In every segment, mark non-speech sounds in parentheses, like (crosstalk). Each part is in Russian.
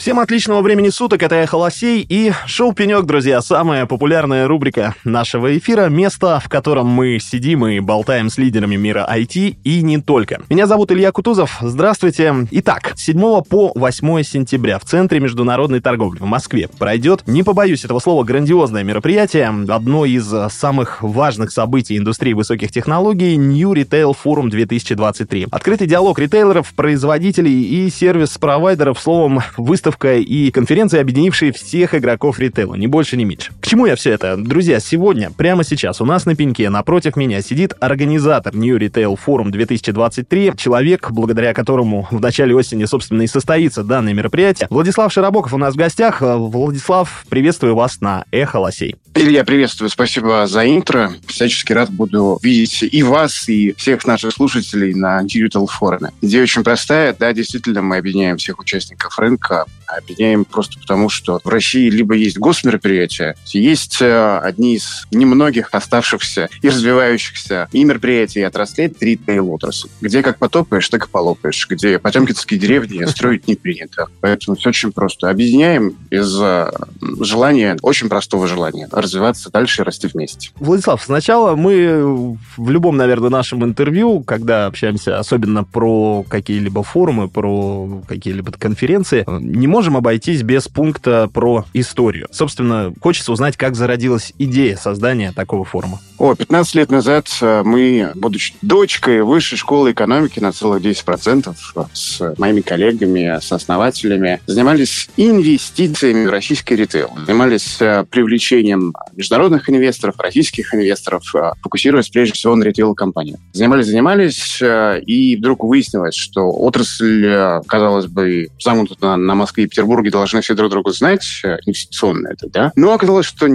Всем отличного времени суток, это я Холосей и шоу «Пенек», друзья, самая популярная рубрика нашего эфира, место, в котором мы сидим и болтаем с лидерами мира IT и не только. Меня зовут Илья Кутузов, здравствуйте. Итак, с 7 по 8 сентября в Центре международной торговли в Москве пройдет, не побоюсь этого слова, грандиозное мероприятие, одно из самых важных событий индустрии высоких технологий New Retail Forum 2023. Открытый диалог ритейлеров, производителей и сервис-провайдеров, словом, выставка выставка и конференция, объединившие всех игроков ритейла, ни больше, ни меньше. К чему я все это? Друзья, сегодня, прямо сейчас, у нас на пеньке напротив меня сидит организатор New Retail Forum 2023, человек, благодаря которому в начале осени, собственно, и состоится данное мероприятие. Владислав Широбоков у нас в гостях. Владислав, приветствую вас на Эхо Лосей. Илья, приветствую. Спасибо за интро. Всячески рад буду видеть и вас, и всех наших слушателей на Digital Forum. Идея очень простая. Да, действительно, мы объединяем всех участников рынка объединяем просто потому, что в России либо есть госмероприятия, есть э, одни из немногих оставшихся и развивающихся и мероприятий, и отраслей ритейл-отрасль, где как потопаешь, так и полопаешь, где потемкинские деревни (laughs) строить не принято. Поэтому все очень просто. Объединяем из желания, очень простого желания, развиваться дальше и расти вместе. Владислав, сначала мы в любом, наверное, нашем интервью, когда общаемся особенно про какие-либо форумы, про какие-либо конференции, не можем можем обойтись без пункта про историю. Собственно, хочется узнать, как зародилась идея создания такого форума. О, 15 лет назад э, мы, будучи дочкой высшей школы экономики на целых 10% с моими коллегами, с основателями, занимались инвестициями в российский ритейл. Занимались э, привлечением международных инвесторов, российских инвесторов, э, фокусируясь прежде всего на ритейл-компаниях. Занимались, занимались, и вдруг выяснилось, что отрасль, казалось бы, замкнута на Москве Петербурге должны все друг друга знать, э, инвестиционно это, да. Но оказалось, что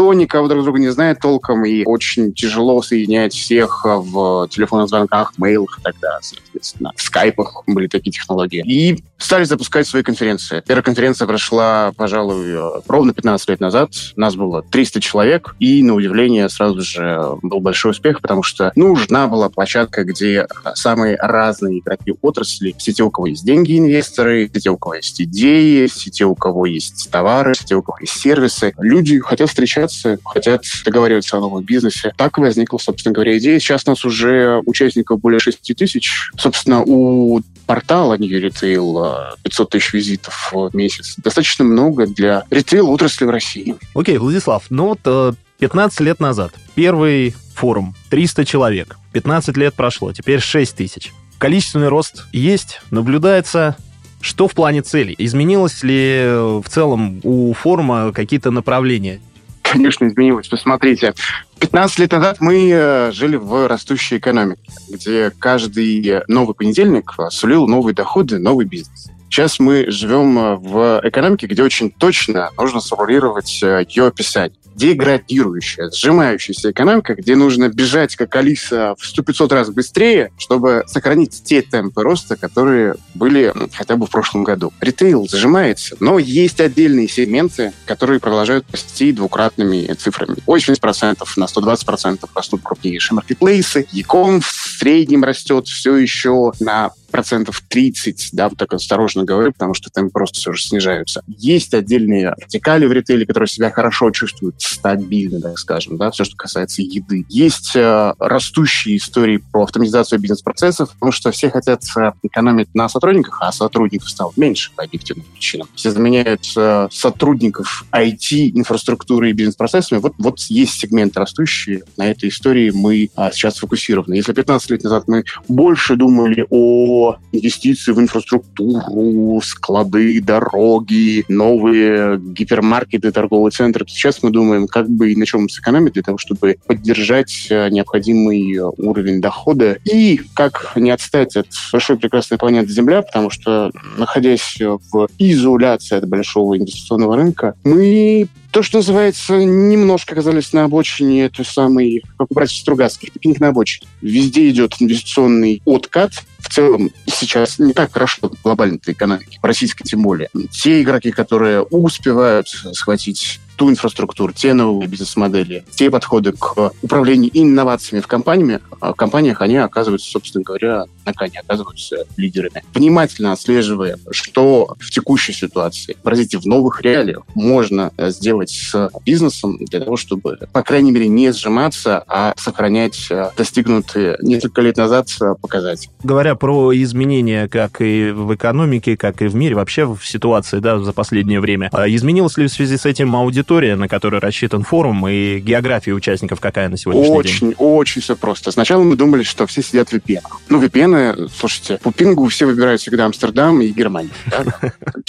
никто никого друг друга не знает толком, и очень тяжело соединять всех в телефонных звонках, мейлах далее, соответственно. В скайпах были такие технологии. И стали запускать свои конференции. Первая конференция прошла, пожалуй, ровно 15 лет назад. Нас было 300 человек, и, на удивление, сразу же был большой успех, потому что нужна была площадка, где самые разные игроки отрасли, все те, у кого есть деньги, инвесторы, все те, у кого есть идеи, все те, у кого есть товары, все те, у кого есть сервисы. Люди хотят встречаться, хотят договариваться о новом бизнесе. Так возникла, собственно говоря, идея. Сейчас у нас уже участников более 6 тысяч. Собственно, у портала New Retail 500 тысяч визитов в месяц. Достаточно много для ритейл-отрасли в России. Окей, Владислав, ну вот 15 э, лет назад первый форум, 300 человек. 15 лет прошло, теперь 6 тысяч. Количественный рост есть, наблюдается что в плане целей? Изменилось ли в целом у форума какие-то направления? Конечно, изменилось. Посмотрите, 15 лет назад мы э, жили в растущей экономике, где каждый новый понедельник сулил новые доходы, новый бизнес. Сейчас мы живем э, в экономике, где очень точно нужно сформулировать э, ее описание деградирующая, сжимающаяся экономика, где нужно бежать как Алиса в 100-500 раз быстрее, чтобы сохранить те темпы роста, которые были ну, хотя бы в прошлом году. Ритейл сжимается, но есть отдельные сегменты, которые продолжают расти двукратными цифрами. 80% на 120% растут крупнейшие маркетплейсы. Яком в среднем растет все еще на процентов 30, да, вот так осторожно говорю, потому что там просто все же снижаются. Есть отдельные вертикали в ритейле, которые себя хорошо чувствуют, стабильно, так скажем, да, все, что касается еды. Есть э, растущие истории про автоматизацию бизнес-процессов, потому что все хотят э, экономить на сотрудниках, а сотрудников стало меньше по объективным причинам. Все заменяют э, сотрудников IT, инфраструктуры и бизнес-процессами. Вот, вот есть сегмент растущий. На этой истории мы а, сейчас фокусированы. Если 15 лет назад мы больше думали о инвестиции в инфраструктуру, склады, дороги, новые гипермаркеты, торговые центры. Сейчас мы думаем, как бы и на чем сэкономить для того, чтобы поддержать э, необходимый уровень дохода и как не отстать от большой прекрасной планеты Земля, потому что, находясь в изоляции от большого инвестиционного рынка, мы то, что называется, немножко оказались на обочине той самой, как у братьев Стругацких, пикник на обочине. Везде идет инвестиционный откат. В целом сейчас не так хорошо глобальной экономике, российской тем более. Те игроки, которые успевают схватить ту инфраструктуру, те новые бизнес-модели, те подходы к управлению инновациями в компаниями, в компаниях, они оказываются, собственно говоря, на коне, оказываются лидерами. Внимательно отслеживая, что в текущей ситуации, простите, в новых реалиях можно сделать с бизнесом для того, чтобы, по крайней мере, не сжиматься, а сохранять достигнутые несколько лет назад показатели. Говоря про изменения как и в экономике, как и в мире, вообще в ситуации да, за последнее время, а изменилась ли в связи с этим аудитория, на которую рассчитан форум, и география участников какая на сегодняшний очень, день? Очень, очень все просто. Сначала мы думали, что все сидят в VPN. Ну, VPN, слушайте, по пингу все выбирают всегда Амстердам и Германию.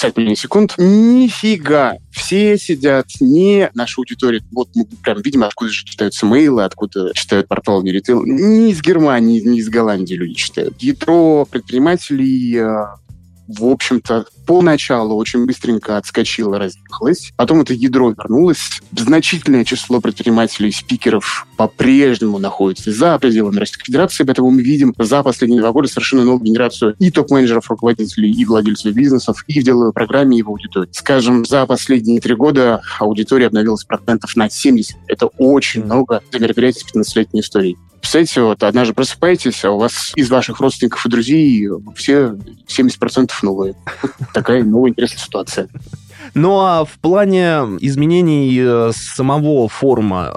5 (laughs) миллисекунд. Нифига! Все сидят не наша аудитория. Вот мы прям видим, откуда же читаются мейлы, откуда читают портал Неритейл. Не из Германии, не из Голландии люди читают. Ядро предпринимателей э, в общем-то, поначалу очень быстренько отскочило, разъехалось. Потом это ядро вернулось. Значительное число предпринимателей, спикеров по-прежнему находится за пределами Российской Федерации, поэтому мы видим за последние два года совершенно новую генерацию и топ-менеджеров, руководителей, и владельцев бизнесов, и в деловой программе, и в аудитории. Скажем, за последние три года аудитория обновилась процентов на 70. Это очень много для мероприятий 15-летней истории. Представляете, вот однажды просыпаетесь, а у вас из ваших родственников и друзей все 70% новые. Такая новая интересная ситуация. Ну а в плане изменений э, самого форума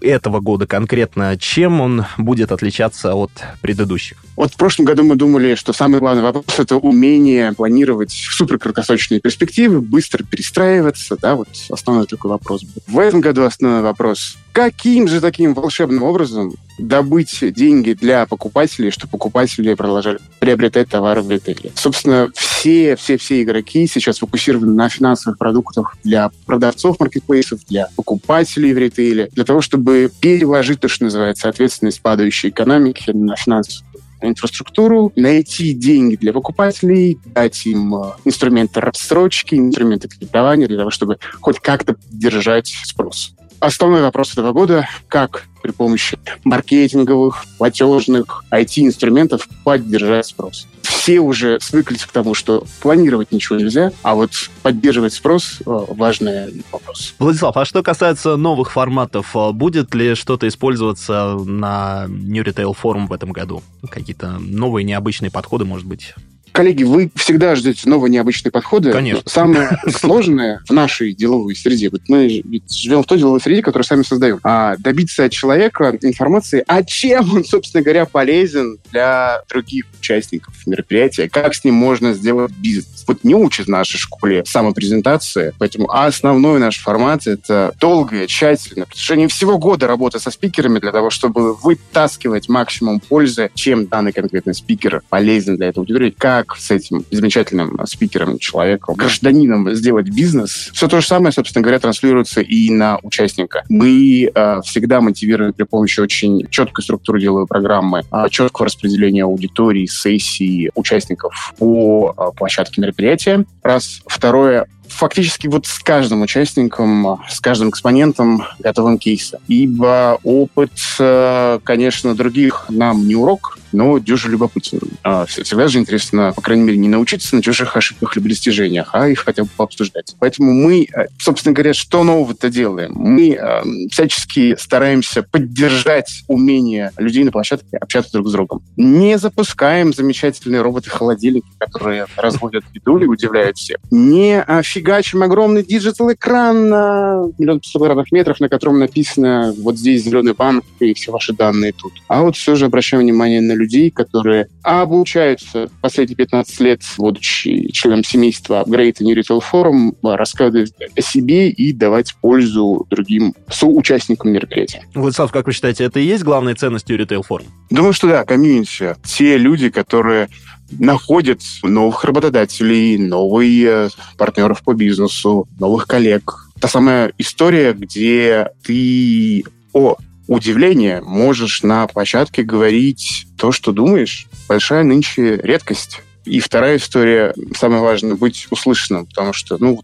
э, этого года конкретно, чем он будет отличаться от предыдущих? Вот в прошлом году мы думали, что самый главный вопрос — это умение планировать суперкраткосрочные перспективы, быстро перестраиваться, да, вот основной такой вопрос. В этом году основной вопрос каким же таким волшебным образом добыть деньги для покупателей, чтобы покупатели продолжали приобретать товары в ритейле. Собственно, все, все, все игроки сейчас фокусированы на финансовых продуктах для продавцов маркетплейсов, для покупателей в ритейле, для того, чтобы переложить то, что называется, ответственность падающей экономики на финансовую инфраструктуру, найти деньги для покупателей, дать им э, инструменты рассрочки, инструменты кредитования для того, чтобы хоть как-то держать спрос. Основной вопрос этого года — как при помощи маркетинговых, платежных, IT-инструментов поддержать спрос. Все уже свыклись к тому, что планировать ничего нельзя, а вот поддерживать спрос — важный вопрос. Владислав, а что касается новых форматов, э, будет ли что-то использоваться на New Retail Forum в этом году? Какие-то новые необычные подходы, может быть? Коллеги, вы всегда ждете новые необычные подходы. Конечно. Самое (laughs) сложное в нашей деловой среде, вот мы ведь живем в той деловой среде, которую сами создаем, а добиться от человека информации, а чем он, собственно говоря, полезен для других участников мероприятия, как с ним можно сделать бизнес. Вот не учат в нашей школе самопрезентации, поэтому основной наш формат — это долгая, тщательная, в протяжении всего года работа со спикерами для того, чтобы вытаскивать максимум пользы, чем данный конкретный спикер полезен для этой аудитории, как как с этим замечательным спикером, человеком, гражданином сделать бизнес, все то же самое, собственно говоря, транслируется и на участника. Мы э, всегда мотивируем при помощи очень четкой структуры деловой программы, э, четкого распределения аудитории, сессий, участников по э, площадке мероприятия. Раз. Второе, фактически вот с каждым участником, с каждым экспонентом готовым кейса. Ибо опыт, э, конечно, других нам не урок, но дюже любопытен. А, всегда же интересно, по крайней мере, не научиться на чужих ошибках либо достижениях, а их хотя бы пообсуждать. Поэтому мы, э, собственно говоря, что нового-то делаем? Мы э, всячески стараемся поддержать умение людей на площадке общаться друг с другом. Не запускаем замечательные роботы-холодильники, которые развозят еду и удивляют всех. Не фигачим огромный digital -экран на миллион квадратных метров, на котором написано вот здесь зеленый банк и все ваши данные тут. А вот все же обращаем внимание на людей, которые обучаются последние 15 лет, будучи членом семейства Great New Retail Forum, рассказывать о себе и давать пользу другим соучастникам мероприятия. Владислав, как вы считаете, это и есть главной ценностью Retail Forum? Думаю, что да, комьюнити. Те люди, которые находят новых работодателей, новых партнеров по бизнесу, новых коллег. Та самая история, где ты о удивление можешь на площадке говорить то, что думаешь. Большая нынче редкость. И вторая история, самое важное, быть услышанным, потому что, ну,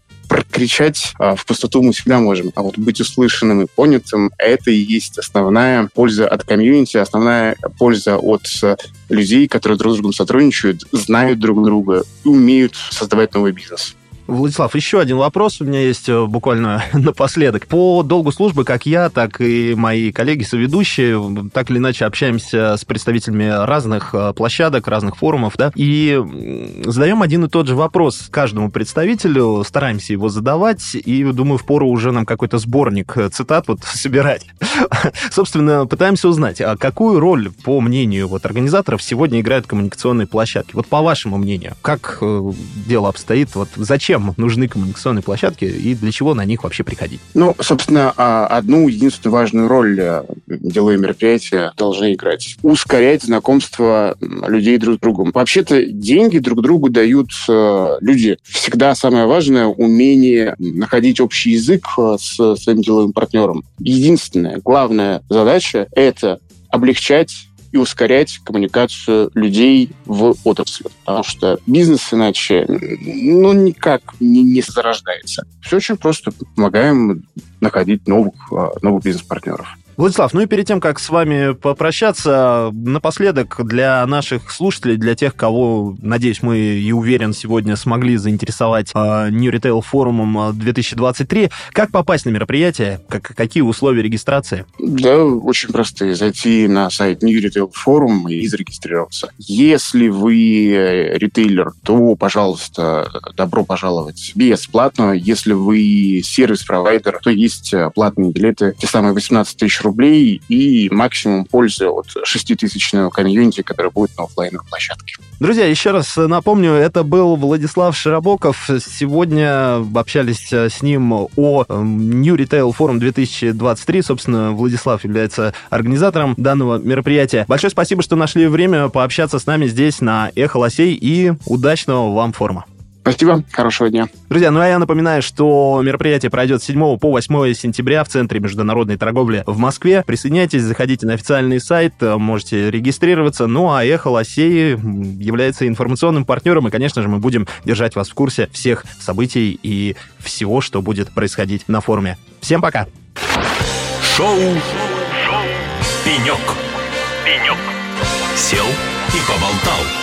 прокричать а, в пустоту мы всегда можем, а вот быть услышанным и понятым — это и есть основная польза от комьюнити, основная польза от а, людей, которые друг с другом сотрудничают, знают друг друга умеют создавать новый бизнес. Владислав, еще один вопрос у меня есть э, буквально (laughs) напоследок. По долгу службы, как я, так и мои коллеги-соведущие, так или иначе общаемся с представителями разных э, площадок, разных форумов, да, и задаем один и тот же вопрос каждому представителю, стараемся его задавать, и, думаю, в пору уже нам какой-то сборник э, цитат вот (laughs) собирать. (laughs) Собственно, пытаемся узнать, а какую роль, по мнению вот организаторов, сегодня играют коммуникационные площадки? Вот по вашему мнению, как дело обстоит? Вот зачем зачем нужны коммуникационные площадки и для чего на них вообще приходить? Ну, собственно, а, одну единственную важную роль э, деловые мероприятия должны играть. Ускорять знакомство людей друг с другом. Вообще-то деньги друг другу дают э, люди. Всегда самое важное — умение находить общий язык э, с своим деловым партнером. Единственная, главная задача — это облегчать и ускорять коммуникацию людей в отрасли. Потому что бизнес иначе ну, никак не, не зарождается. Все очень просто. Помогаем находить новых, а, новых бизнес-партнеров. Владислав, ну и перед тем, как с вами попрощаться, напоследок для наших слушателей, для тех, кого, надеюсь, мы и уверен, сегодня смогли заинтересовать э, New Retail форумом 2023, как попасть на мероприятие, как, какие условия регистрации? Да, очень простые. Зайти на сайт New Retail форум и зарегистрироваться. Если вы э, ритейлер, то, пожалуйста, добро пожаловать бесплатно. Если вы сервис-провайдер, то есть э, платные билеты, те самые 18 тысяч рублей и максимум пользы от 6-тысячного комьюнити, который будет на офлайновой площадке. Друзья, еще раз напомню, это был Владислав Широбоков. Сегодня общались с ним о эм, New Retail Forum 2023. Собственно, Владислав является организатором данного мероприятия. Большое спасибо, что нашли время пообщаться с нами здесь на Эхо Лосей и удачного вам форума. Спасибо, хорошего дня. Друзья, ну а я напоминаю, что мероприятие пройдет с 7 по 8 сентября в Центре международной торговли в Москве. Присоединяйтесь, заходите на официальный сайт, можете регистрироваться. Ну а Эхо Лосей является информационным партнером, и, конечно же, мы будем держать вас в курсе всех событий и всего, что будет происходить на форуме. Всем пока! Шоу, Шоу. «Пенек». «Пенек». Сел и поболтал.